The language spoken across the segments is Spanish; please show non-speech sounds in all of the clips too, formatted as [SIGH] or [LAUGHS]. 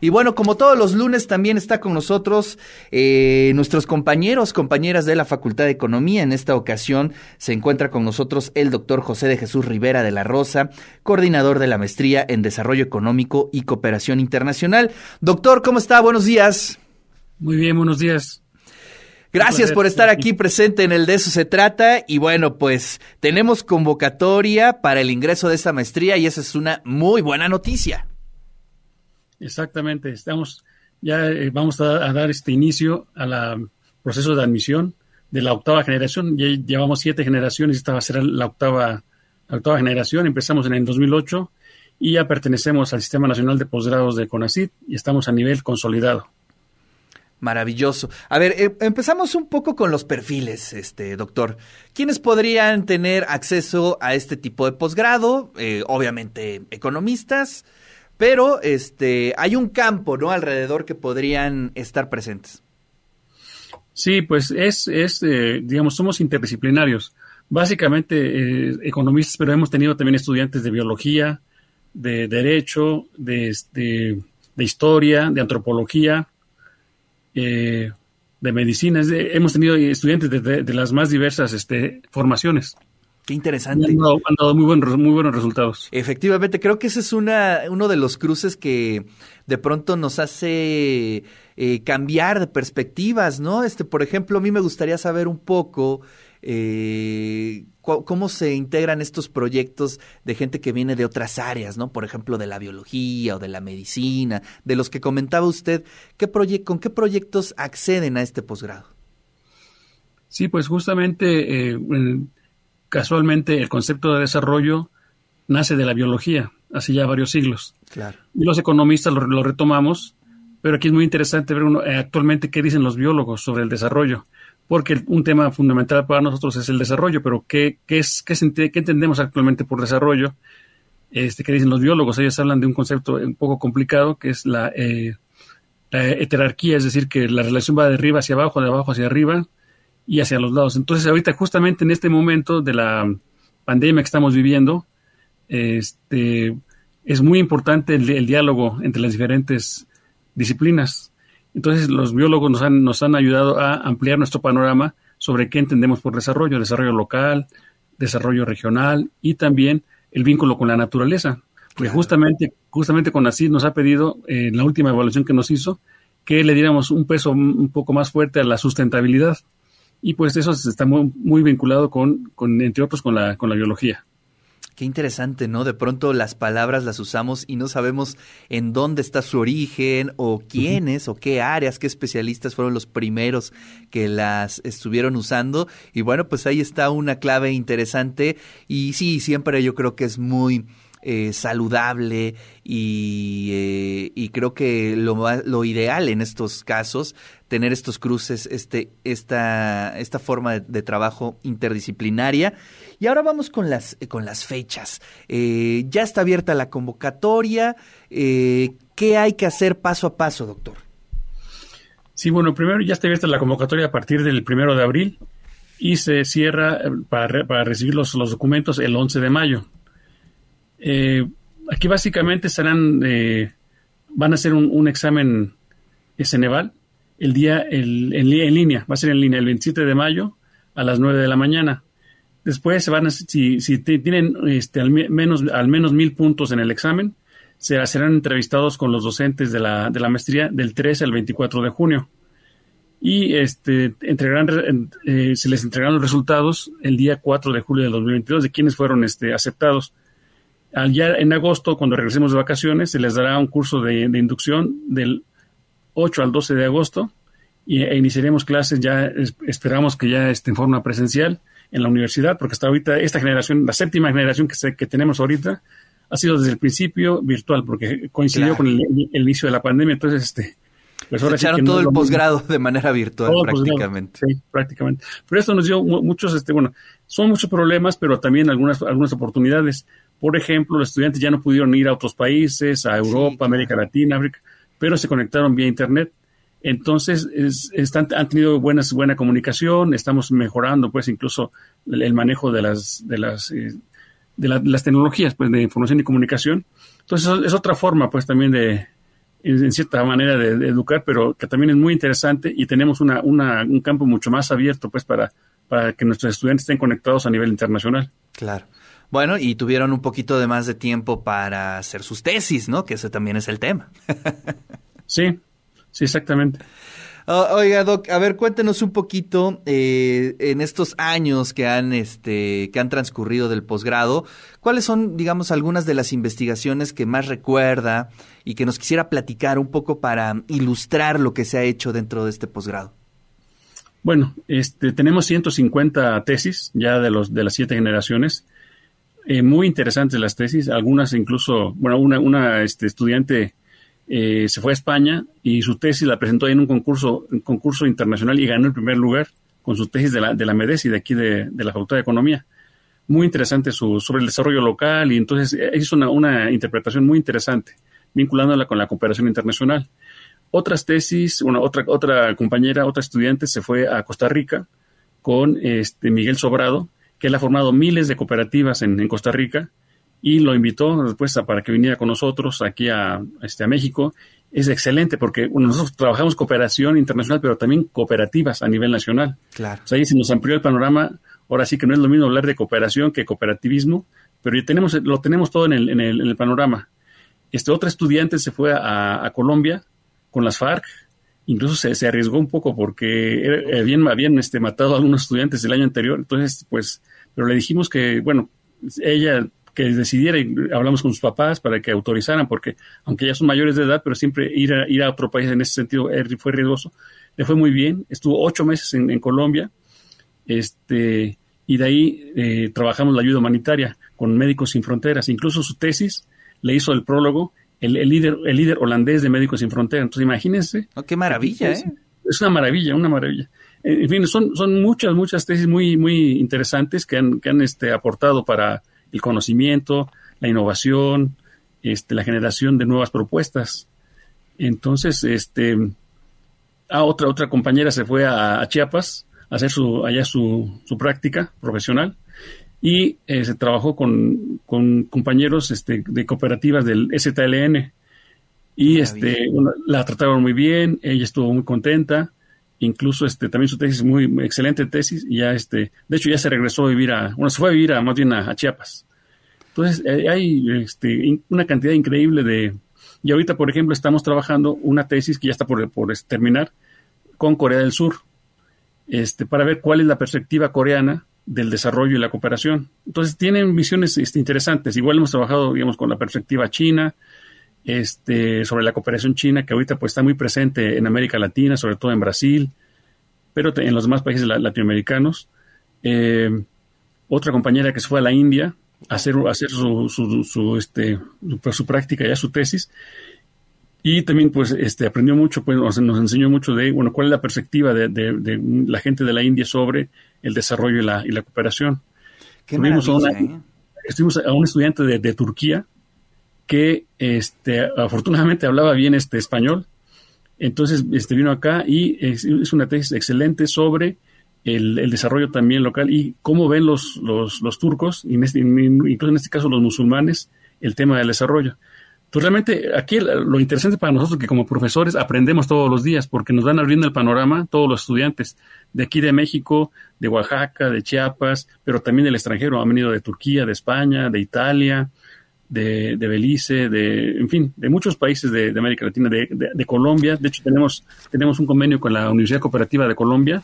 Y bueno, como todos los lunes también está con nosotros eh, nuestros compañeros, compañeras de la Facultad de Economía. En esta ocasión se encuentra con nosotros el doctor José de Jesús Rivera de la Rosa, coordinador de la maestría en Desarrollo Económico y Cooperación Internacional. Doctor, ¿cómo está? Buenos días. Muy bien, buenos días. Gracias por estar aquí presente en el De eso se trata. Y bueno, pues tenemos convocatoria para el ingreso de esta maestría y esa es una muy buena noticia. Exactamente, estamos ya eh, vamos a, dar este inicio al proceso de admisión de la octava generación. Ya llevamos siete generaciones, esta va a ser la octava, la octava generación. Empezamos en el 2008 y ya pertenecemos al Sistema Nacional de Posgrados de CONACYT y estamos a nivel consolidado. Maravilloso. A ver, eh, empezamos un poco con los perfiles, este doctor. ¿Quiénes podrían tener acceso a este tipo de posgrado? Eh, obviamente, economistas, pero este, hay un campo, ¿no? Alrededor que podrían estar presentes. Sí, pues es, es eh, digamos, somos interdisciplinarios. Básicamente eh, economistas, pero hemos tenido también estudiantes de biología, de derecho, de, de, de historia, de antropología, eh, de medicina. hemos tenido estudiantes de, las más diversas este, formaciones. Qué interesante. Han dado, muy, buenos, muy buenos resultados. Efectivamente, creo que ese es una, uno de los cruces que de pronto nos hace eh, cambiar de perspectivas, ¿no? Este, por ejemplo, a mí me gustaría saber un poco eh, cómo se integran estos proyectos de gente que viene de otras áreas, ¿no? Por ejemplo, de la biología o de la medicina, de los que comentaba usted. ¿qué ¿Con qué proyectos acceden a este posgrado? Sí, pues justamente eh, casualmente el concepto de desarrollo nace de la biología, hace ya varios siglos. Claro. Y los economistas lo, retomamos, pero aquí es muy interesante ver eh, actualmente qué dicen los biólogos sobre el desarrollo, porque un tema fundamental para nosotros es el desarrollo, pero ¿qué, qué, es, qué, qué entendemos actualmente por desarrollo? Este, ¿Qué dicen los biólogos? Ellos hablan de un concepto un poco complicado, que es la, eh, la heterarquía, es decir, que la relación va de arriba hacia abajo, de abajo hacia arriba, y hacia los lados. Entonces, ahorita, justamente en este momento de la pandemia que estamos viviendo, este, es muy importante el, diálogo entre las diferentes disciplinas. Entonces, los biólogos nos han, nos han ayudado a ampliar nuestro panorama sobre qué entendemos por desarrollo, desarrollo local, desarrollo regional y también el vínculo con la naturaleza. Porque justamente, justamente con ACID nos ha pedido, en la última evaluación que nos hizo, que le diéramos un peso un poco más fuerte a la sustentabilidad y pues eso está muy, muy vinculado con, con, entre otros, con la, con la biología. Qué interesante, ¿no? De pronto las palabras las usamos y no sabemos en dónde está su origen o quiénes o qué áreas, qué especialistas fueron los primeros que las estuvieron usando. Y bueno, pues ahí está una clave interesante y sí, siempre yo creo que es muy eh, saludable y, eh, y, creo que lo, lo ideal en estos casos, tener estos cruces, este, esta, esta forma de, trabajo interdisciplinaria. Y ahora vamos con las, con las fechas. Eh, ya está abierta la convocatoria. ¿Qué hay que hacer paso a paso, doctor? Sí, bueno, primero ya está abierta la convocatoria a partir del primero de abril y se cierra para, para recibir los, los documentos el 11 de mayo. Eh, aquí básicamente serán, eh, van a hacer un, examen Ceneval el día el, en, línea, va a ser en línea el 27 de mayo a las 9 de la mañana. Después se van a, si, si tienen este, al, menos, al menos mil puntos en el examen, se serán entrevistados con los docentes de la, de la maestría del 13 al 24 de junio. Y este, entregarán, eh, se les entregarán los resultados el día 4 de julio de 2022 de quienes fueron este, aceptados ya en agosto, cuando regresemos de vacaciones, se les dará un curso de, inducción del 8 al 12 de agosto y, e iniciaremos clases ya, esperamos que ya esté en forma presencial en la universidad, porque hasta ahorita esta generación, la séptima generación que, que tenemos ahorita, ha sido desde el principio virtual, porque coincidió con el, inicio de la pandemia, entonces este... Pues ahora echaron todo el posgrado de manera virtual prácticamente. sí, prácticamente. Pero esto nos dio muchos, este, bueno, son muchos problemas, pero también algunas, algunas oportunidades Por ejemplo, los estudiantes ya no pudieron ir a otros países, a Europa, América Latina, África, pero se conectaron vía Internet. Entonces, están, han tenido buenas, buena comunicación, estamos mejorando, pues, incluso el, manejo de las, de las, eh, de, las tecnologías, pues, de información y comunicación. Entonces, es otra forma, pues, también de, en cierta manera de, educar, pero que también es muy interesante y tenemos una, una, un campo mucho más abierto, pues, para, para que nuestros estudiantes estén conectados a nivel internacional. Claro. Bueno, y tuvieron un poquito de más de tiempo para hacer sus tesis, ¿no? Que ese también es el tema. [LAUGHS] sí, sí, exactamente. Oiga, Doc, a ver, cuéntenos un poquito eh, en estos años que han, este, que han transcurrido del posgrado, ¿cuáles son, digamos, algunas de las investigaciones que más recuerda y que nos quisiera platicar un poco para ilustrar lo que se ha hecho dentro de este posgrado? Bueno, este, tenemos 150 tesis ya de los de las siete generaciones. Eh, muy interesantes las tesis, algunas incluso, bueno, una, una este, estudiante eh, se fue a España y su tesis la presentó en un concurso, concurso internacional y ganó el primer lugar con su tesis de la, de la MEDESI, de aquí de, la Facultad de Economía. Muy interesante su, sobre el desarrollo local y entonces eh, hizo una, una interpretación muy interesante, vinculándola con la cooperación internacional. Otras tesis, una, otra, otra compañera, otra estudiante se fue a Costa Rica con este Miguel Sobrado, que él ha formado miles de cooperativas en, en Costa Rica y lo invitó después para que viniera con nosotros aquí a, este, a México. Es excelente porque nosotros trabajamos cooperación internacional, pero también cooperativas a nivel nacional. Claro. ahí se nos amplió el panorama. Ahora sí que no es lo mismo hablar de cooperación que cooperativismo, pero ya tenemos, lo tenemos todo en el, en el, en el panorama. Este otro estudiante se fue a, a Colombia con las FARC, incluso se, se, arriesgó un poco porque habían, habían este, matado a algunos estudiantes el año anterior, entonces pues, pero le dijimos que, bueno, ella que decidiera y hablamos con sus papás para que autorizaran, porque aunque ya son mayores de edad, pero siempre ir a, ir a otro país en ese sentido fue riesgoso. Le fue muy bien, estuvo ocho meses en, Colombia, este, y de ahí eh, trabajamos la ayuda humanitaria con Médicos Sin Fronteras. Incluso su tesis le hizo el prólogo el, líder, el líder holandés de Médicos Sin Fronteras. Entonces imagínense. Oh, qué maravilla, ¿eh? Es una maravilla, una maravilla. En fin, son, son muchas, muchas tesis muy, muy interesantes que han, que han este, aportado para el conocimiento, la innovación, este, la generación de nuevas propuestas. Entonces, este, a otra, otra compañera se fue a, Chiapas a hacer su, allá su, su práctica profesional y eh, se trabajó con, con compañeros este, de cooperativas del STLN y este, la trataron muy bien, ella estuvo muy contenta, incluso este, también su tesis muy, excelente tesis y ya este, de hecho ya se regresó a vivir a, bueno, se fue a vivir a, más bien a Chiapas. Entonces, eh, hay este, una cantidad increíble de... Y ahorita, por ejemplo, estamos trabajando una tesis que ya está por, por terminar con Corea del Sur, este, para ver cuál es la perspectiva coreana del desarrollo y la cooperación. Entonces, tienen visiones este, interesantes. Igual hemos trabajado, digamos, con la perspectiva china, este, sobre la cooperación china, que ahorita pues está muy presente en América Latina, sobre todo en Brasil, pero en los demás países latinoamericanos. Eh, otra compañera que se fue a la India, hacer, hacer su, su, su, este, su práctica, ya su tesis. Y también, pues, este, aprendió mucho, pues, nos, enseñó mucho de, bueno, cuál es la perspectiva de, de, la gente de la India sobre el desarrollo y la, y la cooperación. Estuvimos a, ¿eh? estuvimos a un estudiante de, de, Turquía que, este, afortunadamente hablaba bien este español. Entonces, este, vino acá y es, es una tesis excelente sobre el, desarrollo también local y cómo ven los, los, los turcos, y este, incluso en este caso los musulmanes, el tema del desarrollo. Entonces, realmente aquí lo interesante para nosotros es que como profesores aprendemos todos los días porque nos van abriendo el panorama todos los estudiantes de aquí de México, de Oaxaca, de Chiapas, pero también del extranjero. Han venido de Turquía, de España, de Italia, de, de Belice, de, en fin, de muchos países de, de América Latina, de, de, Colombia. De hecho, tenemos, tenemos un convenio con la Universidad Cooperativa de Colombia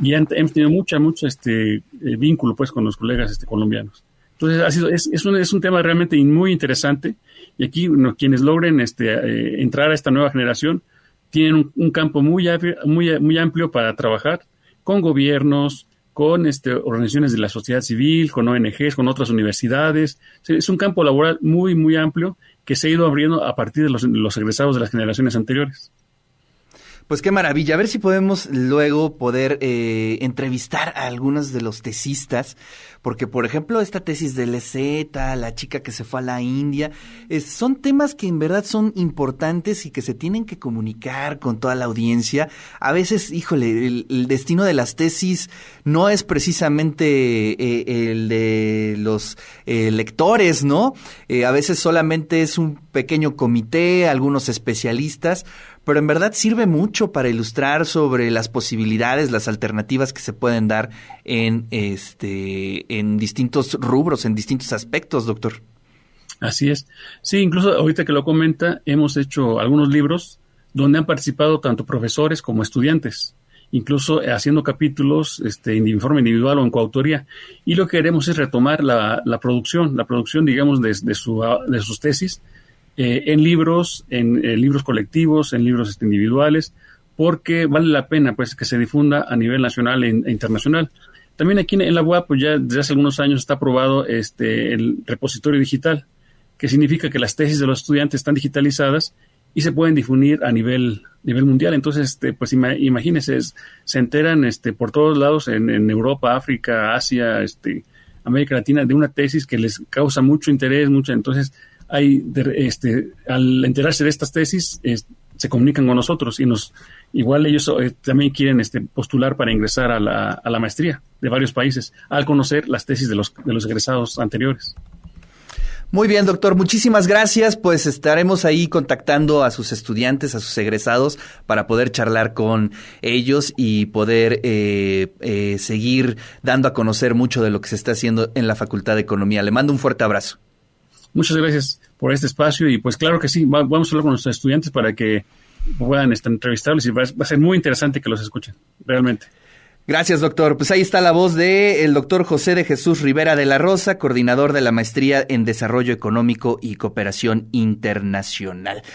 y hemos tenido mucha, mucho este, eh, vínculo pues con los colegas este, colombianos. Entonces, ha sido, es, es, un, es un tema realmente muy interesante y aquí quienes logren este, eh, entrar a esta nueva generación tienen un, campo muy, muy, muy amplio para trabajar con gobiernos, con este, organizaciones de la sociedad civil, con ONGs, con otras universidades. Es un campo laboral muy, muy amplio que se ha ido abriendo a partir de los, los egresados de las generaciones anteriores. Pues qué maravilla. A ver si podemos luego poder eh, entrevistar a algunos de los tesistas, porque por ejemplo esta tesis de Leseta, la chica que se fue a la India, son temas que en verdad son importantes y que se tienen que comunicar con toda la audiencia. A veces, híjole, el, destino de las tesis no es precisamente eh, el de los eh, lectores, ¿no? a veces solamente es un pequeño comité, algunos especialistas, pero en verdad sirve mucho para ilustrar sobre las posibilidades, las alternativas que se pueden dar en este en distintos rubros, en distintos aspectos, doctor. Así es. Sí, incluso ahorita que lo comenta, hemos hecho algunos libros donde han participado tanto profesores como estudiantes, incluso haciendo capítulos este, en informe individual o en coautoría. Y lo que queremos es retomar la, producción, la producción, digamos, de, su, de sus tesis, eh, en libros, en eh, libros colectivos, en libros este, individuales, porque vale la pena pues que se difunda a nivel nacional e, e internacional. También aquí en la UAP, pues ya desde hace algunos años está aprobado este, el repositorio digital, que significa que las tesis de los estudiantes están digitalizadas y se pueden difundir a nivel, nivel mundial. Entonces, este, pues imagínense, se enteran este, por todos lados, en, Europa, África, Asia, este, América Latina, de una tesis que les causa mucho interés, mucho, entonces hay, este, al enterarse de estas tesis, se comunican con nosotros y nos, igual ellos eh, también quieren este, postular para ingresar a la, maestría de varios países al conocer las tesis de los, de los egresados anteriores. Muy bien, doctor. Muchísimas gracias. Pues estaremos ahí contactando a sus estudiantes, a sus egresados, para poder charlar con ellos y poder eh, eh, seguir dando a conocer mucho de lo que se está haciendo en la Facultad de Economía. Le mando un fuerte abrazo. Muchas gracias por este espacio y pues claro que sí, vamos a hablar con nuestros estudiantes para que puedan estar entrevistarlos y va, a ser muy interesante que los escuchen, realmente. Gracias, doctor. Pues ahí está la voz de el doctor José de Jesús Rivera de la Rosa, coordinador de la Maestría en Desarrollo Económico y Cooperación Internacional.